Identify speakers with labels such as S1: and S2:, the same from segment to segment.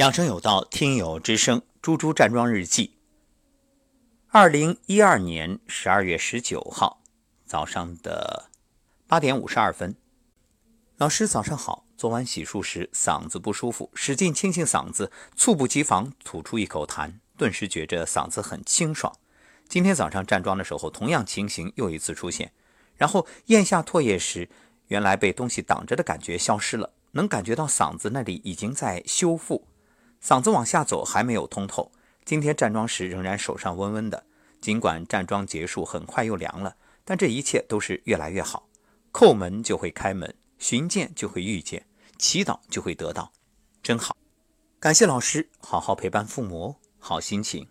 S1: 养生有道，听友之声，猪猪站桩日记。二零一二年十二月十九号早上的八点五十二分，老师早上好。昨晚洗漱时，嗓子不舒服，使劲清清嗓子，猝不及防吐出一口痰，顿时觉着嗓子很清爽。今天早上站桩的时候，同样情形又一次出现。然后咽下唾液时，原来被东西挡着的感觉消失了，能感觉到嗓子那里已经在修复。嗓子往下走还没有通透，今天站桩时仍然手上温温的。尽管站桩结束很快又凉了，但这一切都是越来越好。叩门就会开门，寻见就会遇见，祈祷就会得到，真好。感谢老师，好好陪伴父母，好心情。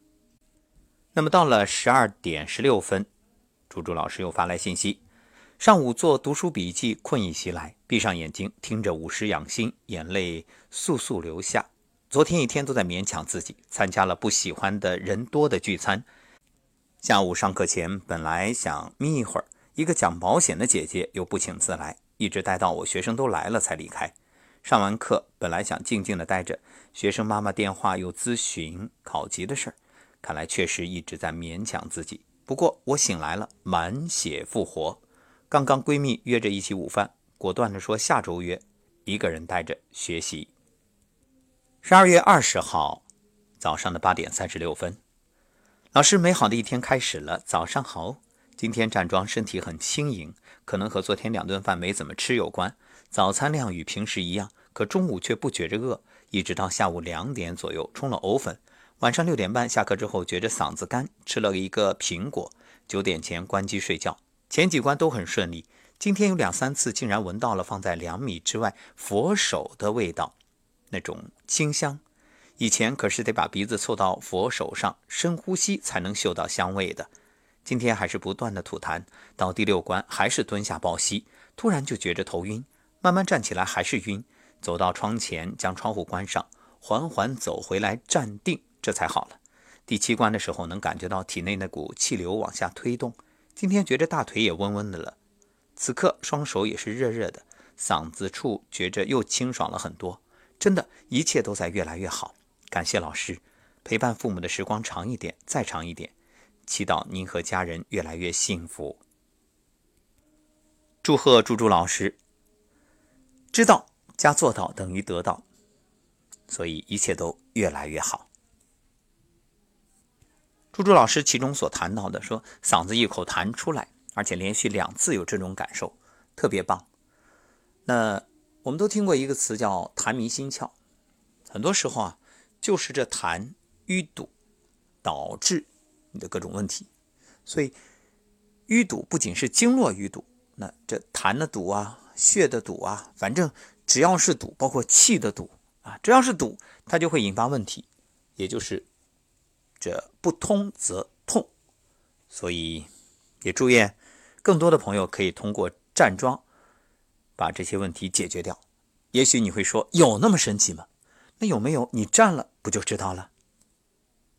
S1: 那么到了十二点十六分，猪猪老师又发来信息：上午做读书笔记，困意袭来，闭上眼睛听着午时养心，眼泪簌簌流下。昨天一天都在勉强自己，参加了不喜欢的人多的聚餐。下午上课前本来想眯一会儿，一个讲保险的姐姐又不请自来，一直待到我学生都来了才离开。上完课本来想静静的待着，学生妈妈电话又咨询考级的事儿，看来确实一直在勉强自己。不过我醒来了，满血复活。刚刚闺蜜约着一起午饭，果断的说下周约，一个人待着学习。十二月二十号早上的八点三十六分，老师，美好的一天开始了。早上好，今天站桩身体很轻盈，可能和昨天两顿饭没怎么吃有关。早餐量与平时一样，可中午却不觉着饿，一直到下午两点左右冲了藕粉。晚上六点半下课之后，觉着嗓子干，吃了一个苹果。九点前关机睡觉，前几关都很顺利。今天有两三次竟然闻到了放在两米之外佛手的味道。那种清香，以前可是得把鼻子凑到佛手上深呼吸才能嗅到香味的。今天还是不断的吐痰，到第六关还是蹲下抱膝，突然就觉着头晕，慢慢站起来还是晕，走到窗前将窗户关上，缓缓走回来站定，这才好了。第七关的时候能感觉到体内那股气流往下推动，今天觉着大腿也温温的了，此刻双手也是热热的，嗓子处觉着又清爽了很多。真的，一切都在越来越好。感谢老师，陪伴父母的时光长一点，再长一点。祈祷您和家人越来越幸福。祝贺猪猪老师，知道加做到等于得到，所以一切都越来越好。猪猪老师其中所谈到的，说嗓子一口痰出来，而且连续两次有这种感受，特别棒。那。我们都听过一个词叫“痰迷心窍”，很多时候啊，就是这痰淤堵导致你的各种问题。所以淤堵不仅是经络淤堵，那这痰的堵啊、血的堵啊，反正只要是堵，包括气的堵啊，只要是堵，它就会引发问题，也就是这不通则痛。所以也祝愿更多的朋友可以通过站桩。把这些问题解决掉，也许你会说有那么神奇吗？那有没有？你占了不就知道了？